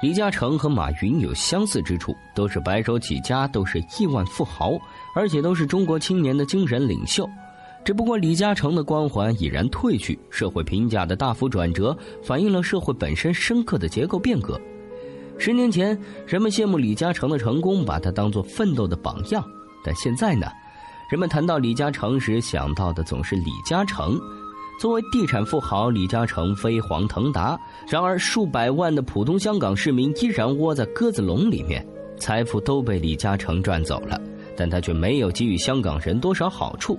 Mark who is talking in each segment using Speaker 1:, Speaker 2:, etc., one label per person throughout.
Speaker 1: 李嘉诚和马云有相似之处，都是白手起家，都是亿万富豪，而且都是中国青年的精神领袖。只不过李嘉诚的光环已然褪去，社会评价的大幅转折，反映了社会本身深刻的结构变革。十年前，人们羡慕李嘉诚的成功，把他当作奋斗的榜样，但现在呢？人们谈到李嘉诚时，想到的总是李嘉诚。作为地产富豪，李嘉诚飞黄腾达。然而，数百万的普通香港市民依然窝在鸽子笼里面，财富都被李嘉诚赚走了，但他却没有给予香港人多少好处。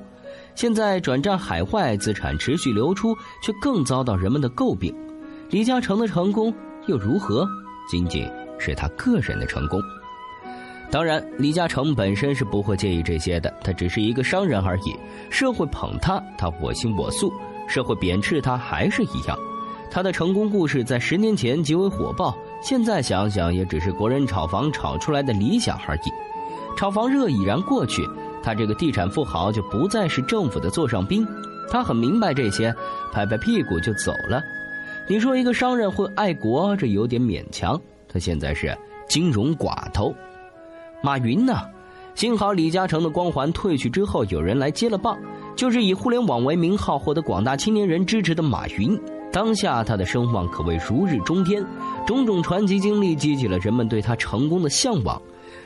Speaker 1: 现在转战海外，资产持续流出，却更遭到人们的诟病。李嘉诚的成功又如何？仅仅是他个人的成功。当然，李嘉诚本身是不会介意这些的，他只是一个商人而已。社会捧他，他我行我素。社会贬斥他还是一样，他的成功故事在十年前极为火爆，现在想想也只是国人炒房炒出来的理想而已。炒房热已然过去，他这个地产富豪就不再是政府的座上宾，他很明白这些，拍拍屁股就走了。你说一个商人会爱国，这有点勉强。他现在是金融寡头，马云呢？幸好李嘉诚的光环褪去之后，有人来接了棒。就是以互联网为名号获得广大青年人支持的马云，当下他的声望可谓如日中天，种种传奇经历激起了人们对他成功的向往。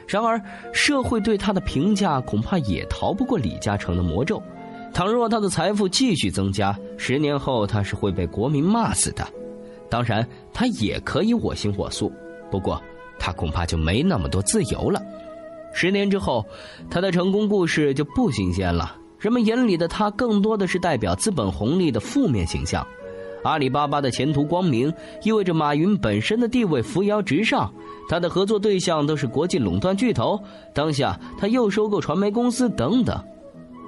Speaker 1: 然而，社会对他的评价恐怕也逃不过李嘉诚的魔咒。倘若他的财富继续增加，十年后他是会被国民骂死的。当然，他也可以我行我素，不过他恐怕就没那么多自由了。十年之后，他的成功故事就不新鲜了。人们眼里的他，更多的是代表资本红利的负面形象。阿里巴巴的前途光明，意味着马云本身的地位扶摇直上。他的合作对象都是国际垄断巨头，当下他又收购传媒公司等等，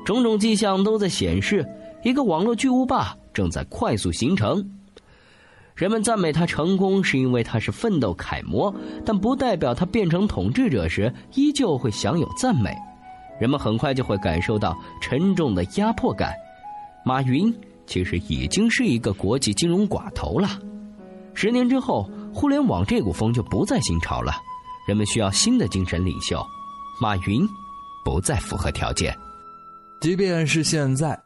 Speaker 1: 种种迹象都在显示，一个网络巨无霸正在快速形成。人们赞美他成功，是因为他是奋斗楷模，但不代表他变成统治者时依旧会享有赞美。人们很快就会感受到沉重的压迫感。马云其实已经是一个国际金融寡头了。十年之后，互联网这股风就不再新潮了。人们需要新的精神领袖，马云不再符合条件。
Speaker 2: 即便是现在。